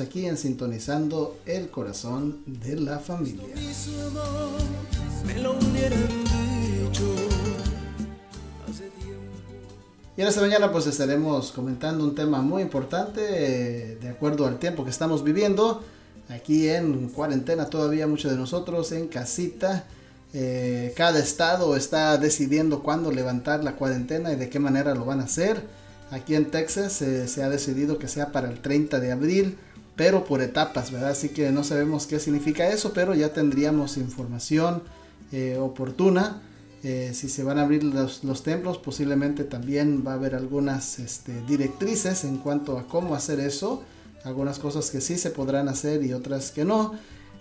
aquí en Sintonizando el Corazón de la Familia. Y en esta mañana pues estaremos comentando un tema muy importante eh, de acuerdo al tiempo que estamos viviendo. Aquí en cuarentena todavía muchos de nosotros en casita. Eh, cada estado está decidiendo cuándo levantar la cuarentena y de qué manera lo van a hacer. Aquí en Texas eh, se ha decidido que sea para el 30 de abril pero por etapas, ¿verdad? Así que no sabemos qué significa eso, pero ya tendríamos información eh, oportuna. Eh, si se van a abrir los, templos, posiblemente también va a haber algunas este, directrices en cuanto a cómo hacer eso. Algunas cosas que sí se podrán hacer y otras que no.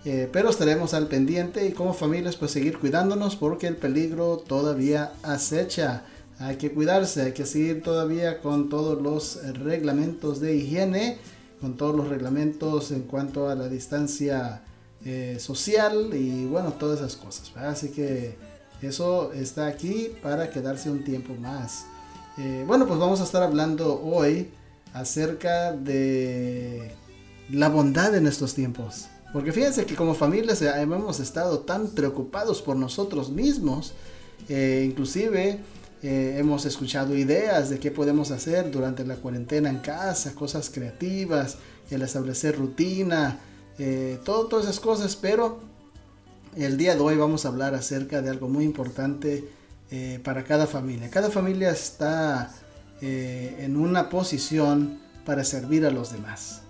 Eh, pero estaremos al pendiente y como familias pues seguir cuidándonos porque el peligro todavía acecha. Hay que cuidarse, hay que seguir todavía con todos los reglamentos de higiene con todos los reglamentos en cuanto a la distancia eh, social y bueno, todas esas cosas. Así que eso está aquí para quedarse un tiempo más. Eh, bueno, pues vamos a estar hablando hoy acerca de la bondad en estos tiempos. Porque fíjense que como familias hemos estado tan preocupados por nosotros mismos, eh, inclusive eh, hemos escuchado ideas de qué podemos hacer durante la cuarentena en casa, cosas creativas, el establecer rutina, eh, todas esas cosas, pero el día de hoy vamos a hablar acerca de algo muy importante eh, para cada familia. Cada familia está en una posición para servir a los demás.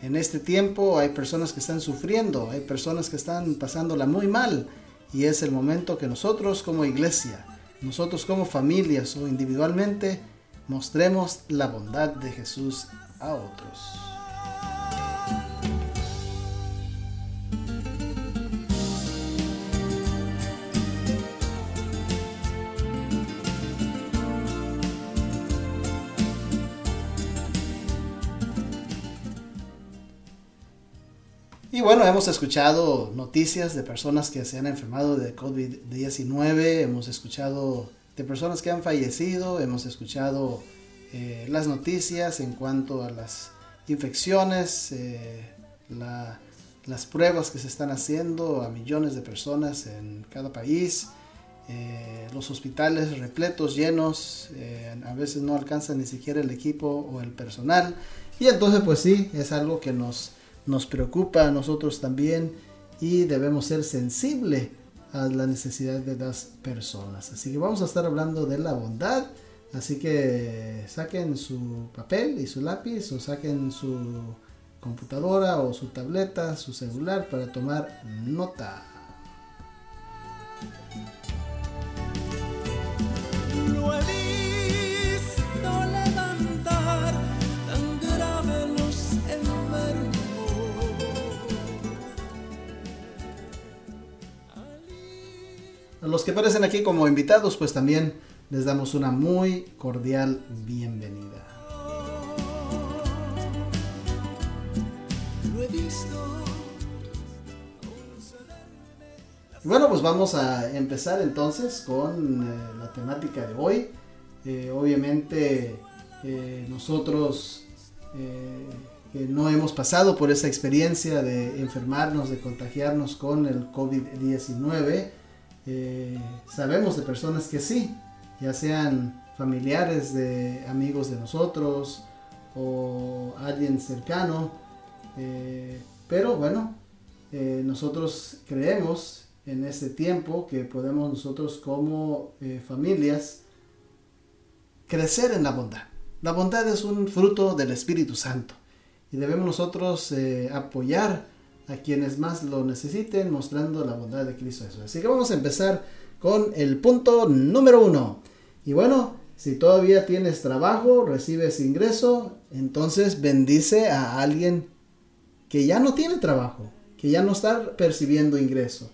En este tiempo hay personas que están sufriendo, hay personas que están pasándola muy mal y es el momento que nosotros como iglesia, nosotros como familias o individualmente mostremos la bondad de Jesús a otros. Bueno, hemos escuchado noticias de personas que se han enfermado de COVID-19, hemos escuchado de personas que han fallecido, hemos escuchado eh, las noticias en cuanto a las infecciones, eh, las pruebas que se están haciendo a millones de personas en cada país, eh, los hospitales repletos, llenos, a veces no alcanzan ni siquiera el equipo o el personal. Y entonces pues sí, es algo que nos nos preocupa a nosotros también y debemos ser sensibles a la necesidad de las personas. Así que vamos a estar hablando de la bondad. Así que saquen su papel y su lápiz o saquen su computadora o su tableta, su celular para tomar nota. Los que aparecen aquí como invitados, pues también les damos una muy cordial bienvenida. Bueno, pues vamos a empezar entonces con eh, la temática de hoy. Eh, obviamente eh, nosotros que no hemos pasado por esa experiencia de enfermarnos, de contagiarnos con el COVID-19, eh, sabemos de personas que sí, ya sean familiares de amigos de nosotros o alguien cercano, eh, pero bueno, eh, nosotros creemos en este tiempo que podemos nosotros como familias crecer en la bondad. La bondad es un fruto del Espíritu Santo y debemos nosotros apoyar a quienes más lo necesiten, mostrando la bondad de Cristo Jesús. Así que vamos a empezar con el punto número uno. Y bueno, si todavía tienes trabajo, recibes ingreso, entonces bendice a alguien que ya no tiene trabajo, que ya no está percibiendo ingreso.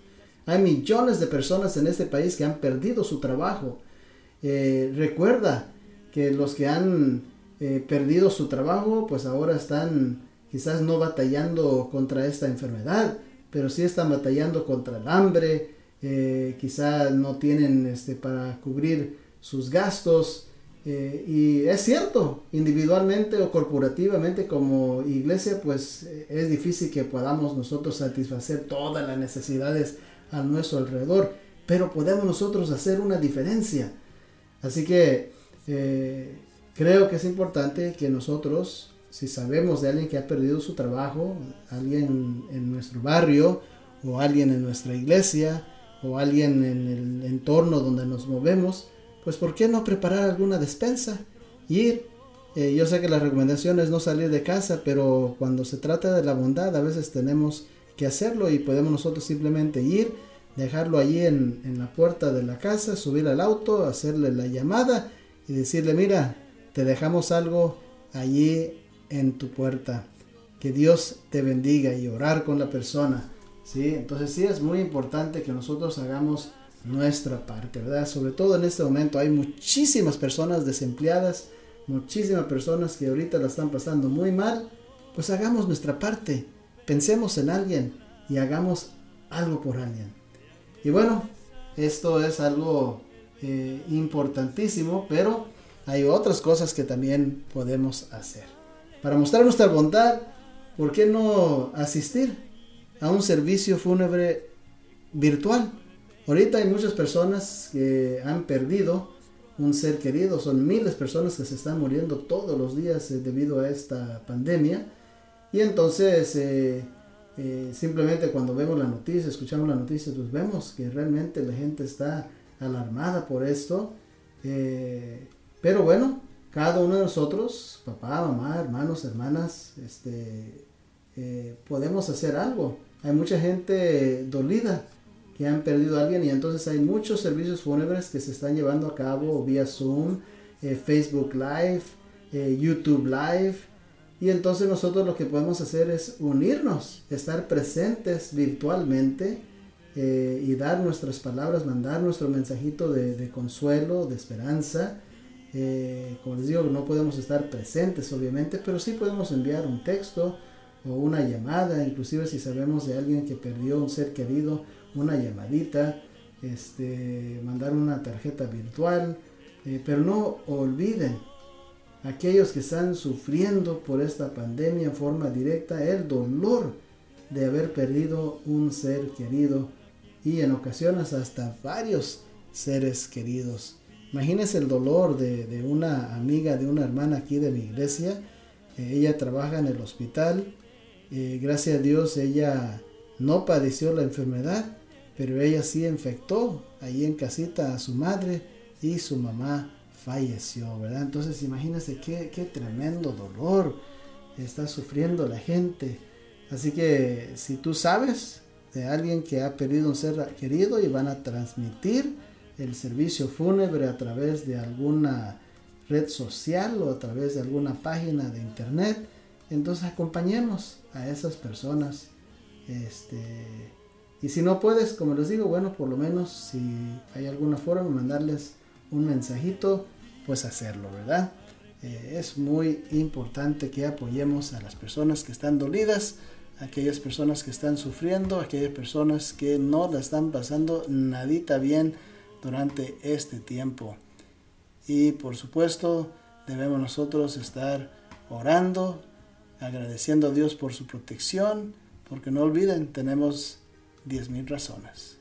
Hay millones de personas en este país que han perdido su trabajo. Eh, recuerda que los que han eh, perdido su trabajo, pues ahora están quizás no batallando contra esta enfermedad, pero sí están batallando contra el hambre, eh, quizás no tienen este, para cubrir sus gastos Eh, y es cierto, individualmente o corporativamente como iglesia, pues eh, es difícil que podamos nosotros satisfacer todas las necesidades a nuestro alrededor, pero podemos nosotros hacer una diferencia. Así que eh, creo que es importante que nosotros, si sabemos de alguien que ha perdido su trabajo, alguien en nuestro barrio o alguien en nuestra iglesia o alguien en el entorno donde nos movemos, pues ¿por qué no preparar alguna despensa? Ir. Eh, yo sé que la recomendación es no salir de casa, pero cuando se trata de la bondad a veces tenemos que hacerlo y podemos nosotros simplemente ir, dejarlo allí en, en la puerta de la casa, subir al auto, hacerle la llamada y decirle, mira, te dejamos algo allí en tu puerta. Que Dios te bendiga y orar con la persona. ¿sí? Entonces sí es muy importante que nosotros hagamos nuestra parte, ¿verdad? Sobre todo en este momento hay muchísimas personas desempleadas, muchísimas personas que ahorita la están pasando muy mal, pues hagamos nuestra parte, pensemos en alguien y hagamos algo por alguien. Y bueno, esto es algo eh, importantísimo, pero hay otras cosas que también podemos hacer. Para mostrar nuestra bondad, ¿por qué no asistir a un servicio fúnebre virtual? Ahorita hay muchas personas que han perdido un ser querido, son miles de personas que se están muriendo todos los días eh, debido a esta pandemia. Y entonces, eh, eh, simplemente cuando vemos la noticia, escuchamos la noticia, pues vemos que realmente la gente está alarmada por esto. pero bueno, cada uno de nosotros, papá, mamá, hermanos, hermanas, este, podemos hacer algo. Hay mucha gente dolida que han perdido a alguien y entonces hay muchos servicios fúnebres que se están llevando a cabo vía Zoom, eh, Facebook Live, eh, YouTube Live y entonces nosotros lo que podemos hacer es unirnos, estar presentes virtualmente eh, y dar nuestras palabras, mandar nuestro mensajito de consuelo, de esperanza. Como les digo, no podemos estar presentes obviamente, pero sí podemos enviar un texto o una llamada, inclusive si sabemos de alguien que perdió un ser querido, una llamadita, este, mandar una tarjeta virtual, eh, pero no olviden aquellos que están sufriendo por esta pandemia en forma directa el dolor de haber perdido un ser querido y en ocasiones hasta varios seres queridos. Imagínense el dolor de, una amiga, de una hermana aquí de mi iglesia. Eh, ella trabaja en el hospital. Eh, gracias a Dios ella no padeció la enfermedad, pero ella sí infectó ahí en casita a su madre y su mamá falleció, ¿verdad? Entonces imagínense qué, qué tremendo dolor está sufriendo la gente. Así que si tú sabes de alguien que ha perdido un ser querido y van a transmitir el servicio fúnebre a través de alguna red social o a través de alguna página de internet, entonces acompañemos a esas personas este, y si no puedes, como les digo, bueno, por lo menos si hay alguna forma de mandarles un mensajito, pues hacerlo, ¿verdad? Eh, es muy importante que apoyemos a las personas que están dolidas, aquellas personas que están sufriendo, aquellas personas que no la están pasando nadita bien durante este tiempo. Y por supuesto, debemos nosotros estar orando, agradeciendo a Dios por su protección, porque no olviden, tenemos 10.000 razones.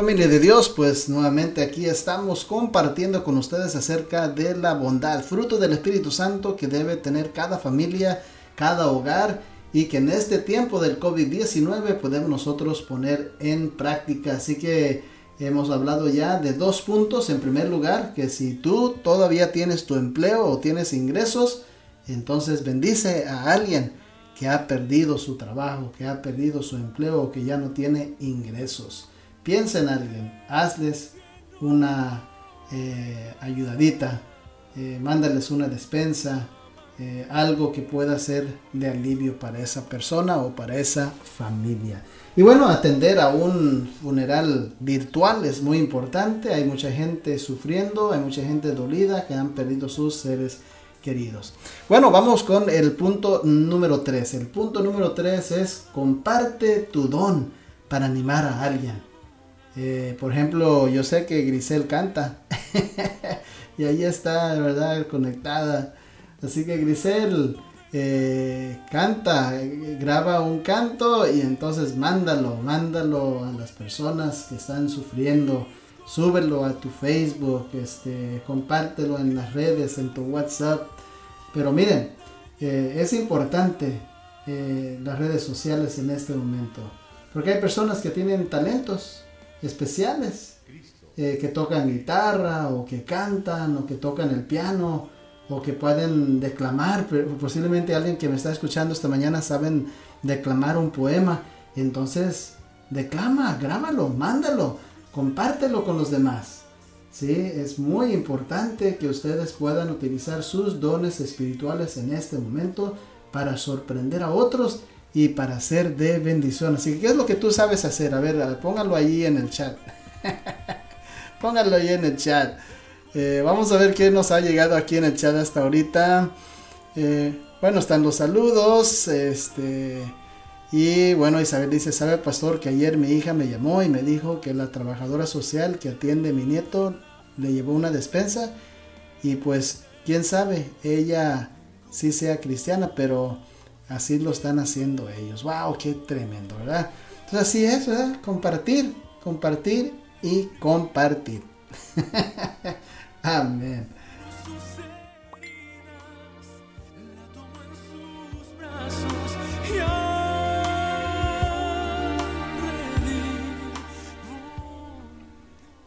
Familia de Dios, pues nuevamente aquí estamos compartiendo con ustedes acerca de la bondad, fruto del Espíritu Santo que debe tener cada familia, cada hogar y que en este tiempo del COVID-19 podemos nosotros poner en práctica. Así que hemos hablado ya de dos puntos. En primer lugar, que si tú todavía tienes tu empleo o tienes ingresos, entonces bendice a alguien que ha perdido su trabajo, que ha perdido su empleo o que ya no tiene ingresos. Piensa en alguien, hazles una eh, ayudadita, eh, mándales una despensa, eh, algo que pueda ser de alivio para esa persona o para esa familia. Y bueno, atender a un funeral virtual es muy importante. Hay mucha gente sufriendo, hay mucha gente dolida que han perdido sus seres queridos. Bueno, vamos con el punto número 3. El punto número 3 es comparte tu don para animar a alguien. Eh, por ejemplo, yo sé que Grisel canta y ahí está, de verdad, conectada. Así que Grisel eh, canta, graba un canto y entonces mándalo, mándalo a las personas que están sufriendo. Súbelo a tu Facebook, este, compártelo en las redes, en tu WhatsApp. Pero miren, eh, es importante las redes sociales en este momento. Porque hay personas que tienen talentos, especiales, eh, que tocan guitarra o que cantan o que tocan el piano o que pueden declamar, posiblemente alguien que me está escuchando esta mañana saben declamar un poema, entonces declama, grábalo, mándalo, compártelo con los demás. ¿sí? Es muy importante que ustedes puedan utilizar sus dones espirituales en este momento para sorprender a otros y para ser de bendición. Así que, ¿qué es lo que tú sabes hacer? A ver, póngalo ahí en el chat. póngalo ahí en el chat. Eh, vamos a ver qué nos ha llegado aquí en el chat hasta ahorita. Eh, bueno, están los saludos. Este. Y bueno, Isabel dice, ¿sabe pastor que ayer mi hija me llamó y me dijo que la trabajadora social que atiende a mi nieto le llevó una despensa? Y pues, quién sabe, ella sí sea cristiana, pero Así lo están haciendo ellos. ¡Wow! ¡Qué tremendo! ¿Verdad? Entonces así es, ¿verdad? Compartir, compartir y compartir. Amén.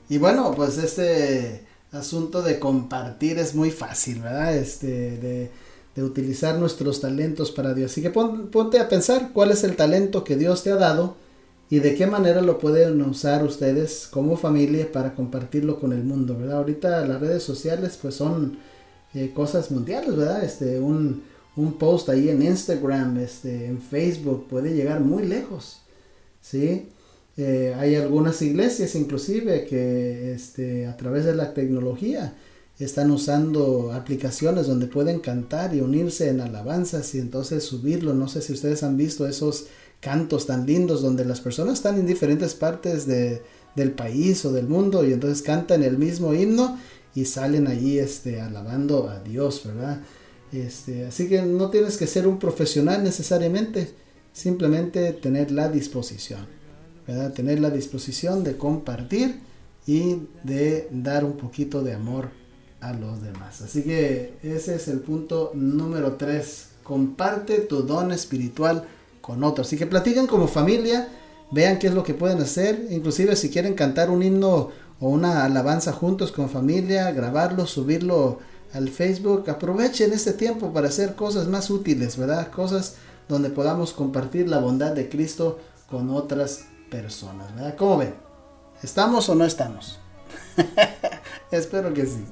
Y bueno, pues este asunto de compartir es muy fácil, ¿verdad? Este, de, de utilizar nuestros talentos para Dios. Así que ponte a pensar cuál es el talento que Dios te ha dado y de qué manera lo pueden usar ustedes como familia para compartirlo con el mundo, ¿verdad? Ahorita las redes sociales pues son eh, cosas mundiales, ¿verdad? Este, un, un, post ahí en Instagram, este, en Facebook puede llegar muy lejos, ¿sí? Eh, hay algunas iglesias inclusive que este, a través de la tecnología están usando aplicaciones donde pueden cantar y unirse en alabanzas y entonces subirlo. No sé si ustedes han visto esos cantos tan lindos donde las personas están en diferentes partes de, del país o del mundo y entonces cantan el mismo himno y salen allí este, alabando a Dios, ¿verdad? Este, así que no tienes que ser un profesional necesariamente, simplemente tener la disposición, ¿verdad? Tener la disposición de compartir y de dar un poquito de amor a los demás. Así que ese es el punto número 3. Comparte tu don espiritual con otros. Así que platiquen como familia, vean qué es lo que pueden hacer. Inclusive si quieren cantar un himno o una alabanza juntos con familia, grabarlo, subirlo al Facebook. Aprovechen este tiempo para hacer cosas más útiles, ¿verdad? Cosas donde podamos compartir la bondad de Cristo con otras personas, ¿verdad? ¿Cómo ven? ¿Estamos o no estamos? Espero que sí.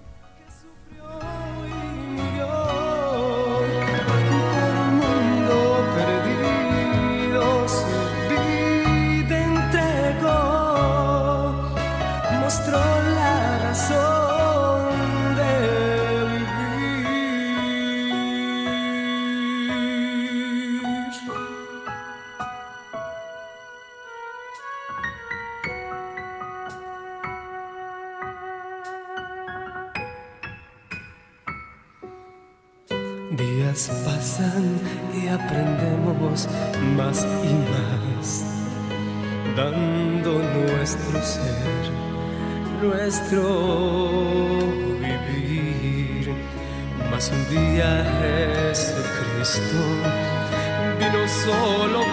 Nuestro vivir. Mas un día Jesucristo vino solo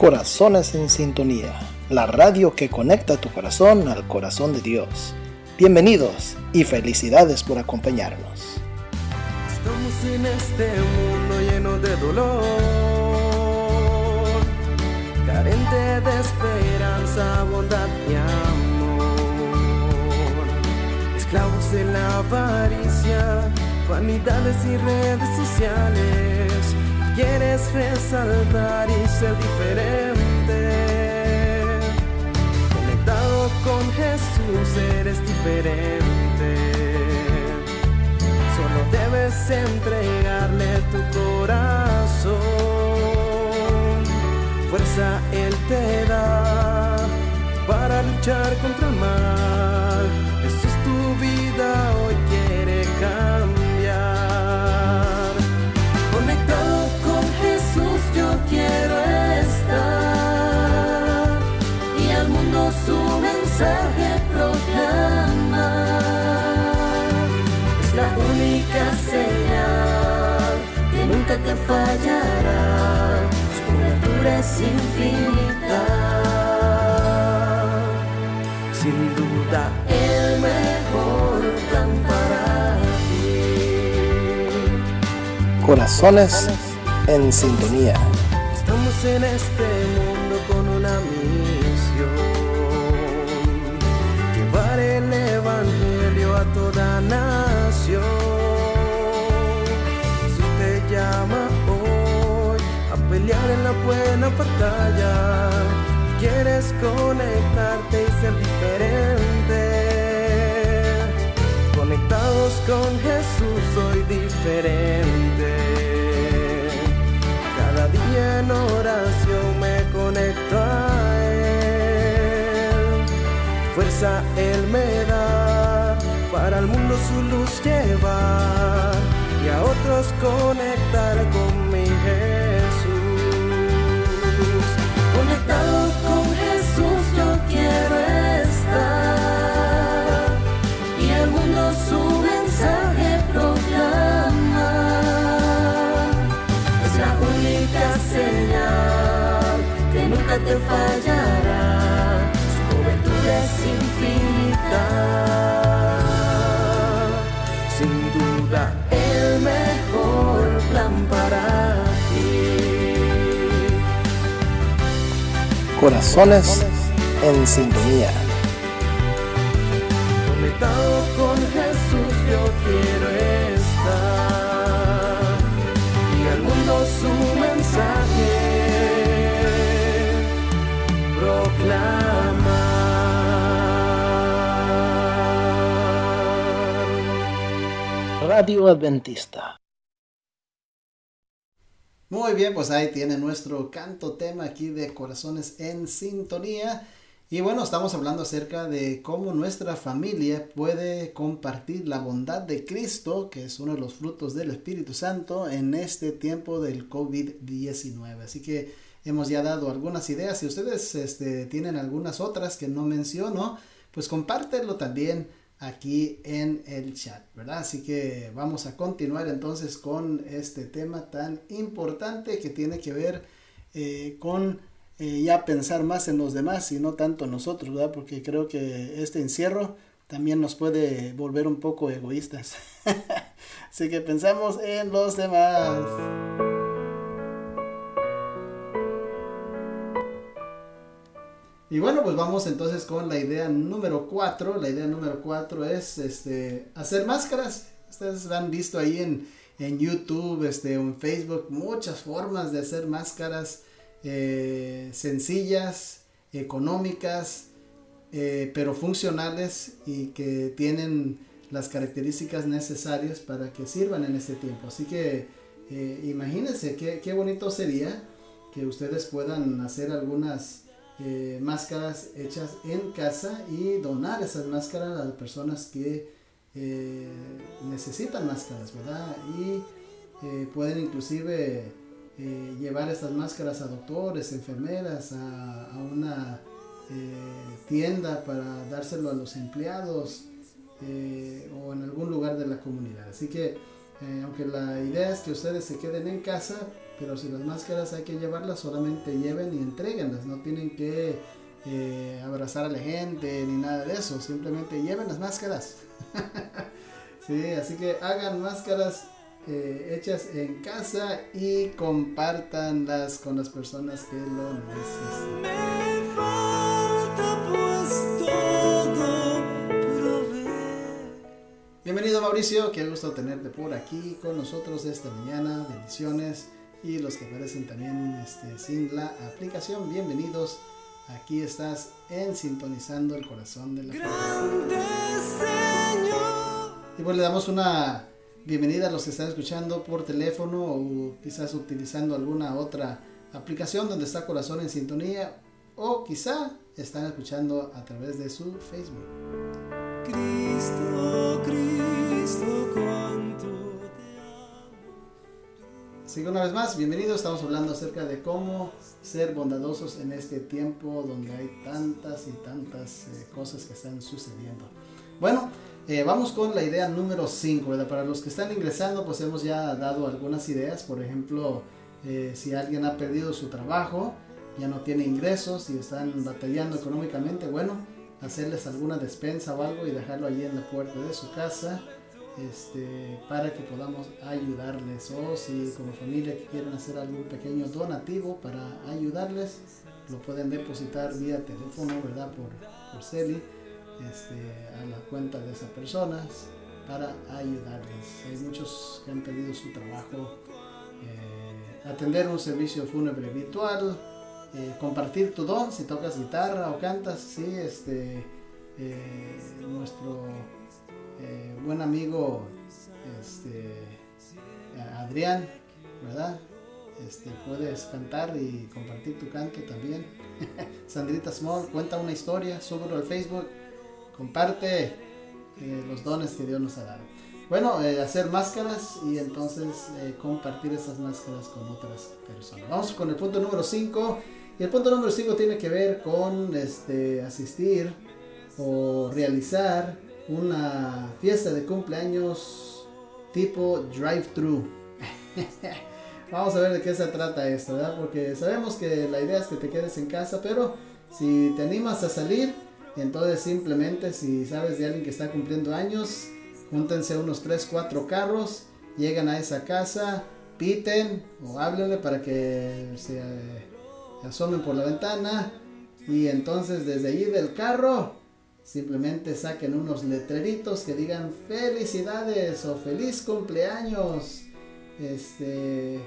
Corazones en Sintonía, la radio que conecta tu corazón al corazón de Dios. Bienvenidos y felicidades por acompañarnos. Estamos en este mundo lleno de dolor, carente de esperanza, bondad y amor. Esclavos de la avaricia, vanidades y redes sociales. Quieres resaltar y ser diferente. Conectado con Jesús eres diferente. Solo debes entregarle tu corazón. Fuerza Él te da para luchar contra el mal. Jesús tu vida hoy mensaje proclamar. Es la única señal que nunca te fallará. Su cobertura es infinita. Sin duda el mejor plan para ti. Corazones en Sintonía. Estamos en este mundo toda nación. Jesús te llama hoy a pelear en la buena batalla. Quieres conectarte y ser diferente. Conectados con Jesús soy diferente. Cada día en oración me conecto a Él. Fuerza Él me da para el mundo su luz llevar y a otros conectar con mi Jesús. Conectado con Jesús yo quiero estar y al mundo su mensaje proclama. Es la única señal que nunca te fallará. Corazones en sintonía. Conectado con Jesús yo quiero estar y al mundo su mensaje proclamar. Radio Adventista. Muy bien, pues ahí tiene nuestro canto tema aquí de Corazones en Sintonía. Y bueno, estamos hablando acerca de cómo nuestra familia puede compartir la bondad de Cristo, que es uno de los frutos del Espíritu Santo, en este tiempo del COVID-19. Así que hemos ya dado algunas ideas. Si ustedes este, tienen algunas otras que no menciono, pues compártelo también aquí en el chat, ¿verdad? Así que vamos a continuar entonces con este tema tan importante que tiene que ver eh, con eh, ya pensar más en los demás y no tanto en nosotros, ¿verdad? Porque creo que este encierro también nos puede volver un poco egoístas. Así que pensamos en los demás. Y bueno, pues vamos entonces con la idea número 4. La idea número 4 es este, hacer máscaras. Ustedes han visto ahí en, en YouTube, este, en Facebook, muchas formas de hacer máscaras eh, sencillas, económicas, eh, pero funcionales y que tienen las características necesarias para que sirvan en este tiempo. Así que eh, imagínense qué, qué bonito sería que ustedes puedan hacer algunas eh, máscaras hechas en casa y donar esas máscaras a las personas que eh, necesitan máscaras, ¿verdad? Y eh, pueden inclusive llevar estas máscaras a doctores, enfermeras, a, una tienda para dárselo a los empleados o en algún lugar de la comunidad. Así que, aunque la idea es que ustedes se queden en casa, pero si las máscaras hay que llevarlas, solamente lleven y entreguenlas, no tienen que eh, abrazar a la gente ni nada de eso, simplemente lleven las máscaras. sí, así que hagan máscaras eh, hechas en casa y compártanlas con las personas que lo necesitan. Pues. Bienvenido Mauricio, qué gusto tenerte por aquí con nosotros esta mañana, bendiciones y los que aparecen también este, sin la aplicación, bienvenidos. Aquí estás en Sintonizando el Corazón de la. Grande Señor. Y pues le damos una bienvenida a los que están escuchando por teléfono o quizás utilizando alguna otra aplicación donde está Corazón en Sintonía o quizá están escuchando a través de su Facebook. Cristo, Cristo, cuánto. Así que una vez más, bienvenidos. Estamos hablando acerca de cómo ser bondadosos en este tiempo donde hay tantas y tantas eh, cosas que están sucediendo. Bueno, eh, vamos con la idea número 5. Para los que están ingresando, pues hemos ya dado algunas ideas. Por ejemplo, eh, si alguien ha perdido su trabajo, ya no tiene ingresos y están batallando económicamente, bueno, hacerles alguna despensa o algo y dejarlo allí en la puerta de su casa este, para que podamos ayudarles. O si como familia quieren hacer algún pequeño donativo para ayudarles lo pueden depositar vía teléfono verdad por, por Celi este, a la cuenta de esas personas para ayudarles. Hay muchos que han perdido su trabajo eh, atender un servicio fúnebre virtual, eh, compartir tu don, si tocas guitarra o cantas, sí, este, eh, nuestro buen amigo este, Adrián, ¿verdad? Este, puedes cantar y compartir tu canto también. Sandrita Small cuenta una historia, súbelo al Facebook, comparte los dones que Dios nos ha dado. Bueno, hacer máscaras y entonces compartir esas máscaras con otras personas. Vamos con el punto número 5 y el punto número 5 tiene que ver con este, asistir o realizar una fiesta de cumpleaños tipo drive-thru. Vamos a ver de qué se trata esto, ¿verdad? Porque sabemos que la idea es que te quedes en casa, pero si te animas a salir, entonces simplemente si sabes de alguien que está cumpliendo años, júntense unos 3, 4 carros, llegan a esa casa, piten o háblenle para que se asomen por la ventana y entonces desde allí del carro simplemente saquen unos letreritos que digan felicidades o feliz cumpleaños. Este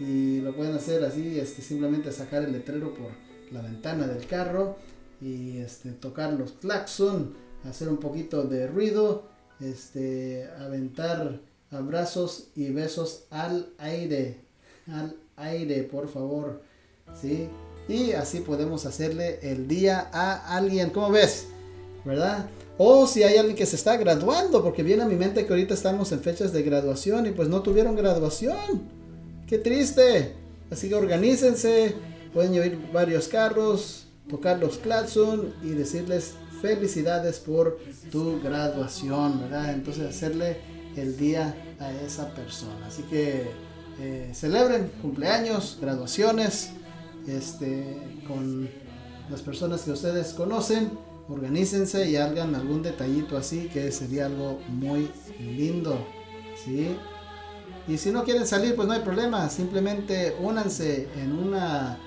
y lo pueden hacer así, este simplemente sacar el letrero por la ventana del carro y este tocar los claxon, hacer un poquito de ruido, este aventar abrazos y besos al aire, al aire, por favor. ¿sí? Y así podemos hacerle el día a alguien, ¿cómo ves? ¿Verdad? O si hay alguien que se está graduando, porque viene a mi mente que ahorita estamos en fechas de graduación y pues no tuvieron graduación. Qué triste. Así que organícense, pueden llevar varios carros, tocar los claxon y decirles felicidades por tu graduación, ¿verdad? Entonces hacerle el día a esa persona. Así que eh, celebren cumpleaños, graduaciones este, con las personas que ustedes conocen, organícense y hagan algún detallito así que sería algo muy lindo, ¿sí? Y si no quieren salir, pues no hay problema, simplemente únanse en una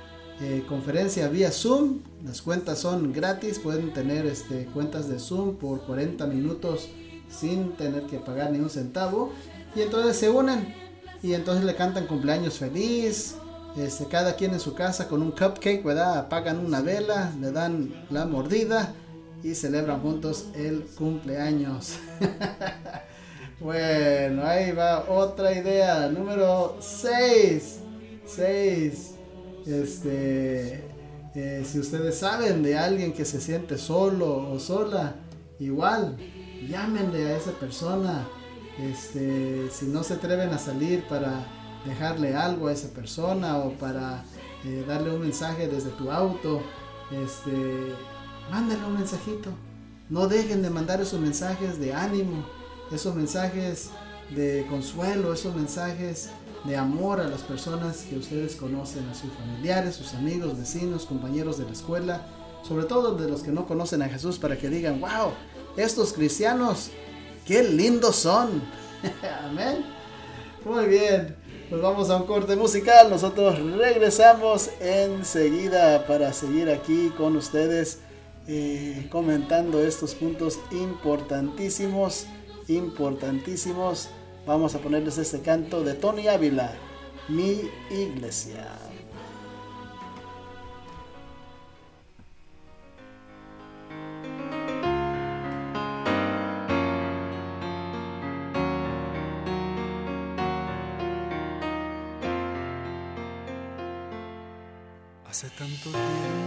eh, conferencia vía Zoom, las cuentas son gratis, pueden tener este, cuentas de Zoom por 40 minutos sin tener que pagar ni un centavo, y entonces se unen y entonces le cantan cumpleaños feliz, este, cada quien en su casa con un cupcake, ¿verdad? Apagan una vela, le dan la mordida y celebran juntos el cumpleaños. bueno, ahí va otra idea. Número 6. 6. Este, eh, si ustedes saben de alguien que se siente solo o sola, igual, llámenle a esa persona. Este, si no se atreven a salir para dejarle algo a esa persona o para eh, darle un mensaje desde tu auto, este, mándale un mensajito. No dejen de mandar esos mensajes de ánimo, esos mensajes de consuelo, esos mensajes de amor a las personas que ustedes conocen, a sus familiares, sus amigos, vecinos, compañeros de la escuela, sobre todo de los que no conocen a Jesús, para que digan, wow, estos cristianos, qué lindos son. Amén. Muy bien. Pues vamos a un corte musical. Nosotros regresamos enseguida para seguir aquí con ustedes comentando estos puntos importantísimos, importantísimos. Vamos a ponerles este canto de Tony Ávila, Mi Iglesia. Hace tanto tiempo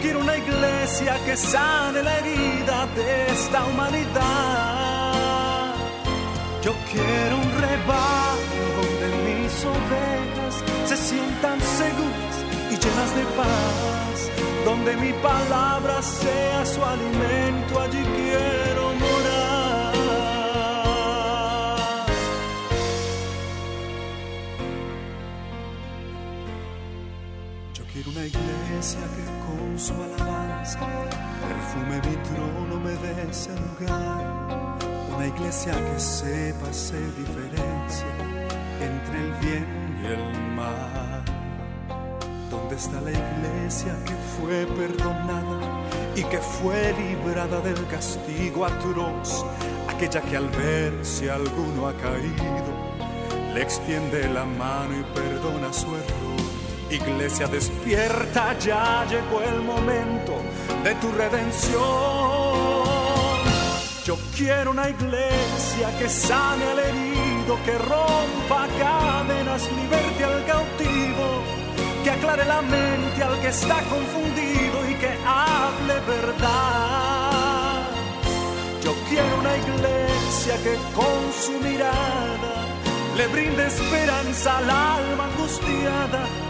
Quiero una iglesia que sane la herida de esta humanidad. Yo quiero un rebaño donde mis ovejas se sientan seguras y llenas de paz, donde mi palabra sea su alimento, allí quiero morar. Iglesia que con su alabanza perfume mi trono, me dé ese lugar. Una iglesia que sepa hacer diferencia entre el bien y el mal. ¿Dónde está la iglesia que fue perdonada y que fue librada del castigo atroz? Aquella que al ver si alguno ha caído, le extiende la mano y perdona su error. Iglesia despierta, ya llegó el momento de tu redención. Yo quiero una iglesia que sane al herido, que rompa cadenas, liberte al cautivo, que aclare la mente al que está confundido y que hable verdad. Yo quiero una iglesia que con su mirada le brinde esperanza al alma angustiada.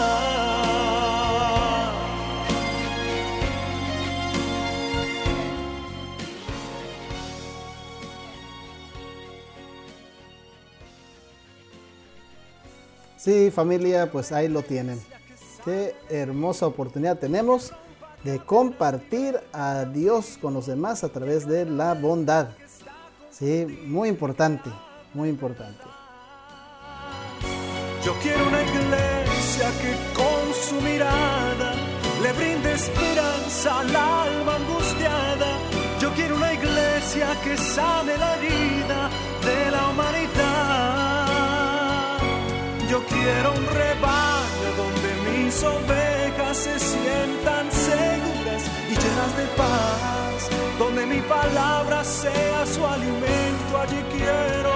Sí, familia, pues ahí lo tienen. Qué hermosa oportunidad tenemos de compartir a Dios con los demás a través de la bondad. Sí, muy importante, muy importante. Yo quiero una iglesia que con su mirada le brinde esperanza al alma angustiada. Yo quiero una iglesia que sane la herida de la humanidad. Yo quiero un rebaño donde mis ovejas se sientan seguras y llenas de paz, donde mi palabra sea su alimento, allí quiero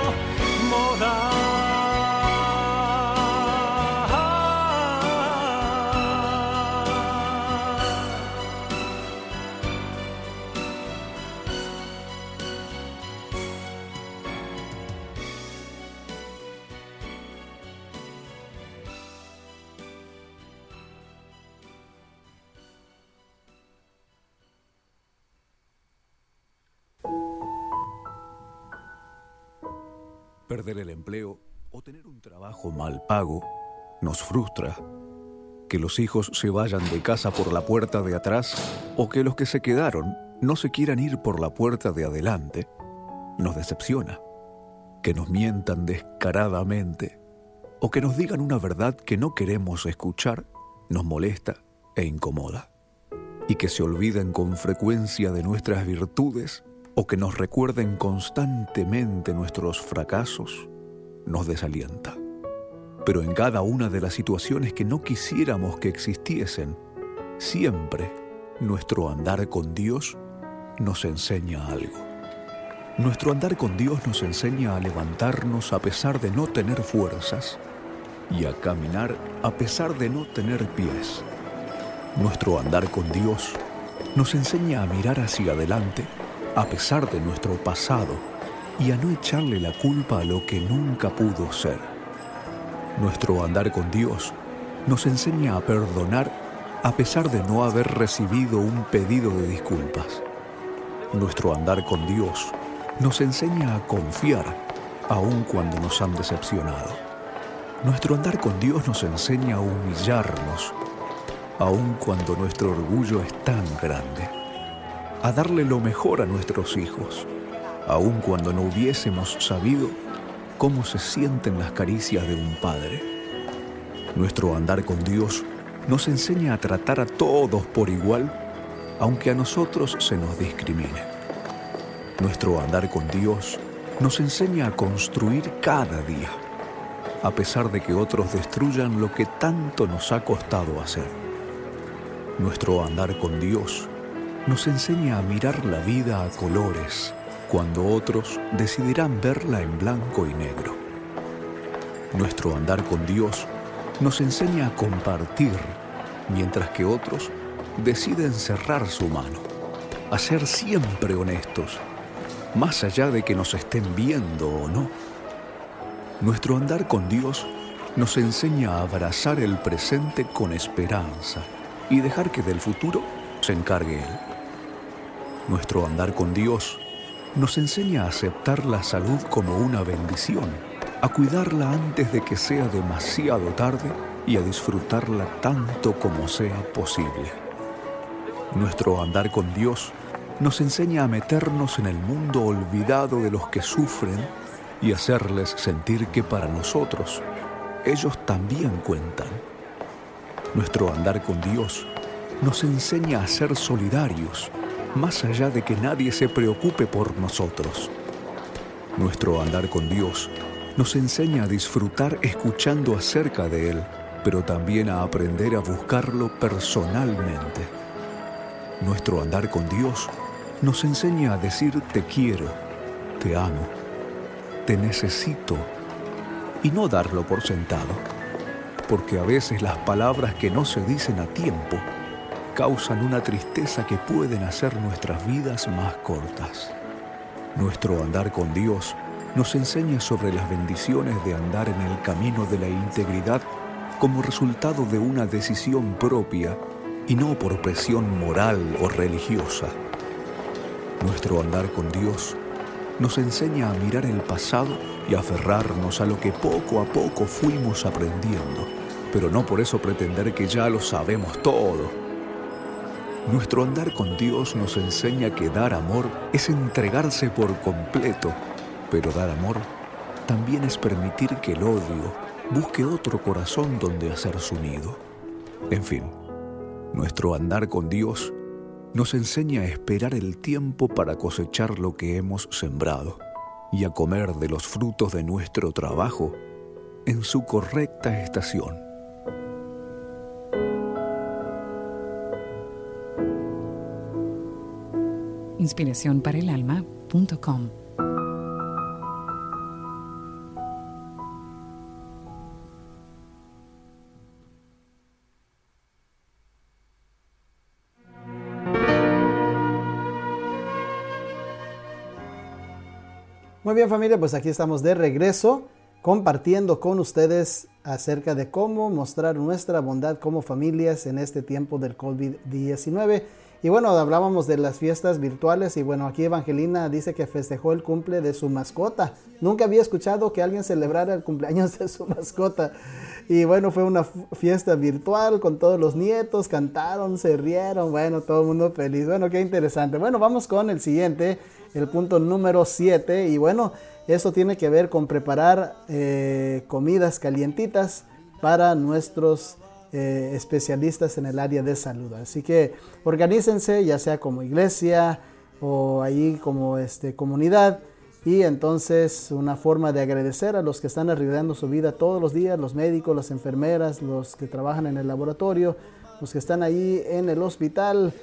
morar. Perder el empleo o tener un trabajo mal pago nos frustra. Que los hijos se vayan de casa por la puerta de atrás o que los que se quedaron no se quieran ir por la puerta de adelante nos decepciona. Que nos mientan descaradamente o que nos digan una verdad que no queremos escuchar nos molesta e incomoda. Y que se olviden con frecuencia de nuestras virtudes o que nos recuerden constantemente nuestros fracasos, nos desalienta. Pero en cada una de las situaciones que no quisiéramos que existiesen, siempre nuestro andar con Dios nos enseña algo. Nuestro andar con Dios nos enseña a levantarnos a pesar de no tener fuerzas y a caminar a pesar de no tener pies. Nuestro andar con Dios nos enseña a mirar hacia adelante a pesar de nuestro pasado y a no echarle la culpa a lo que nunca pudo ser. Nuestro andar con Dios nos enseña a perdonar a pesar de no haber recibido un pedido de disculpas. Nuestro andar con Dios nos enseña a confiar aun cuando nos han decepcionado. Nuestro andar con Dios nos enseña a humillarnos, aun cuando nuestro orgullo es tan grande, a darle lo mejor a nuestros hijos, aun cuando no hubiésemos sabido cómo se sienten las caricias de un padre. Nuestro andar con Dios nos enseña a tratar a todos por igual, aunque a nosotros se nos discrimine. Nuestro andar con Dios nos enseña a construir cada día, a pesar de que otros destruyan lo que tanto nos ha costado hacer. Nuestro andar con Dios nos enseña a mirar la vida a colores, cuando otros decidirán verla en blanco y negro. Nuestro andar con Dios nos enseña a compartir, mientras que otros deciden cerrar su mano, a ser siempre honestos, más allá de que nos estén viendo o no. Nuestro andar con Dios nos enseña a abrazar el presente con esperanza y dejar que del futuro se encargue Él. Nuestro andar con Dios nos enseña a aceptar la salud como una bendición, a cuidarla antes de que sea demasiado tarde y a disfrutarla tanto como sea posible. Nuestro andar con Dios nos enseña a meternos en el mundo olvidado de los que sufren y hacerles sentir que para nosotros ellos también cuentan. Nuestro andar con Dios nos enseña a ser solidarios más allá de que nadie se preocupe por nosotros. Nuestro andar con Dios nos enseña a disfrutar escuchando acerca de Él, pero también a aprender a buscarlo personalmente. Nuestro andar con Dios nos enseña a decir te quiero, te amo, te necesito y no darlo por sentado, porque a veces las palabras que no se dicen a tiempo causan una tristeza que pueden hacer nuestras vidas más cortas. Nuestro andar con Dios nos enseña sobre las bendiciones de andar en el camino de la integridad como resultado de una decisión propia y no por presión moral o religiosa. Nuestro andar con Dios nos enseña a mirar el pasado y aferrarnos a lo que poco a poco fuimos aprendiendo, pero no por eso pretender que ya lo sabemos todo nuestro andar con Dios nos enseña que dar amor es entregarse por completo, pero dar amor también es permitir que el odio busque otro corazón donde hacer su nido. En fin, nuestro andar con Dios nos enseña a esperar el tiempo para cosechar lo que hemos sembrado y a comer de los frutos de nuestro trabajo en su correcta estación. inspiracionparaalalma.com. Muy bien familia, pues aquí estamos de regreso compartiendo con ustedes acerca de cómo mostrar nuestra bondad como familias en este tiempo del COVID-19. Y bueno, hablábamos de las fiestas virtuales y bueno, aquí Evangelina dice que festejó el cumple de su mascota. Nunca había escuchado que alguien celebrara el cumpleaños de su mascota. Y bueno, fue una fiesta virtual con todos los nietos, cantaron, se rieron, bueno, todo el mundo feliz. Bueno, qué interesante. Bueno, vamos con el siguiente, el punto número 7. Y bueno, eso tiene que ver con preparar eh, comidas calientitas para nuestros eh, especialistas en el área de salud. Así que organícense, ya sea como iglesia o ahí como este, comunidad. Y entonces una forma de agradecer a los que están arriesgando su vida todos los días, los médicos, las enfermeras, los que trabajan en el laboratorio, los que están ahí en el hospital,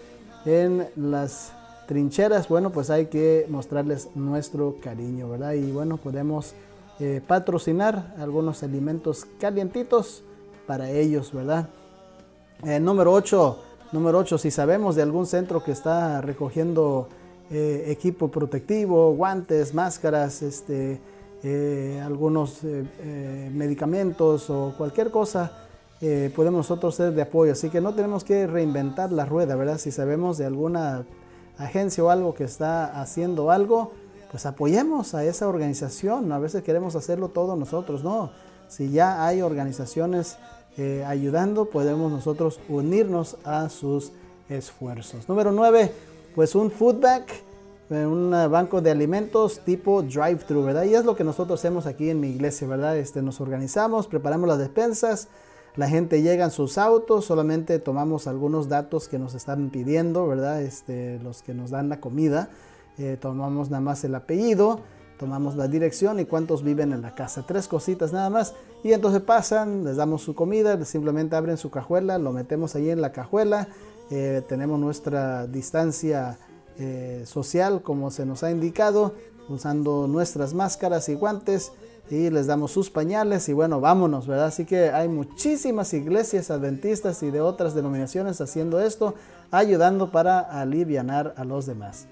en las trincheras, bueno, pues hay que mostrarles nuestro cariño, ¿verdad? Y bueno, podemos eh, patrocinar algunos alimentos calientitos para ellos, ¿verdad? Eh, número 8, número 8, si sabemos de algún centro que está recogiendo eh, equipo protectivo, guantes, máscaras, este, eh, algunos medicamentos o cualquier cosa, podemos nosotros ser de apoyo. Así que no tenemos que reinventar la rueda, ¿verdad? Si sabemos de alguna agencia o algo que está haciendo algo, pues apoyemos a esa organización. A veces queremos hacerlo todos nosotros, no. Si ya hay organizaciones eh, ayudando, podemos nosotros unirnos a sus esfuerzos. Número 9, pues un foodback, eh, un banco de alimentos tipo drive-thru, ¿verdad? Y es lo que nosotros hacemos aquí en mi iglesia, ¿verdad? Este, nos organizamos, preparamos las despensas, la gente llega en sus autos, solamente tomamos algunos datos que nos están pidiendo, ¿verdad? Este, los que nos dan la comida, eh, tomamos nada más el apellido, tomamos la dirección y cuántos viven en la casa. Tres cositas nada más. Y entonces pasan, les damos su comida, simplemente abren su cajuela, lo metemos ahí en la cajuela. Eh, tenemos nuestra distancia eh, social como se nos ha indicado, usando nuestras máscaras y guantes y les damos sus pañales y bueno, vámonos, ¿verdad? Así que hay muchísimas iglesias adventistas y de otras denominaciones haciendo esto, ayudando para aliviar a los demás.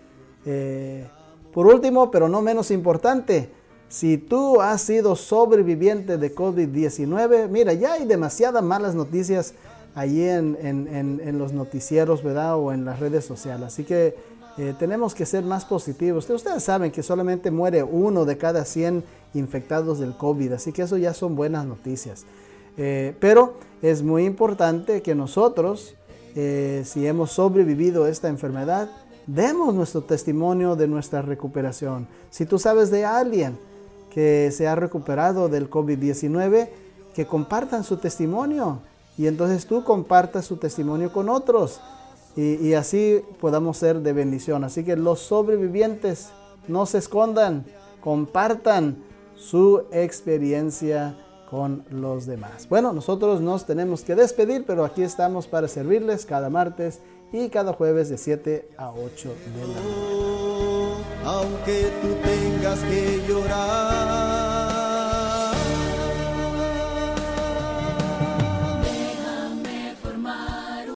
Eh, por último, pero no menos importante, si tú has sido sobreviviente de COVID-19, mira, ya hay demasiadas malas noticias allí en, los noticieros, ¿verdad? O en las redes sociales. Así que eh, tenemos que ser más positivos. Ustedes saben que solamente muere uno de cada 100 infectados del COVID, así que eso ya son buenas noticias. Eh, pero es muy importante que nosotros, eh, si hemos sobrevivido a esta enfermedad, demos nuestro testimonio de nuestra recuperación. Si tú sabes de alguien que se ha recuperado del COVID-19, que compartan su testimonio y entonces tú compartas su testimonio con otros y, y, así podamos ser de bendición. Así que los sobrevivientes no se escondan, compartan su experiencia con los demás. Bueno, nosotros nos tenemos que despedir, pero aquí estamos para servirles cada martes y cada jueves de 7 a 8 de la Aunque tú tengas que llorar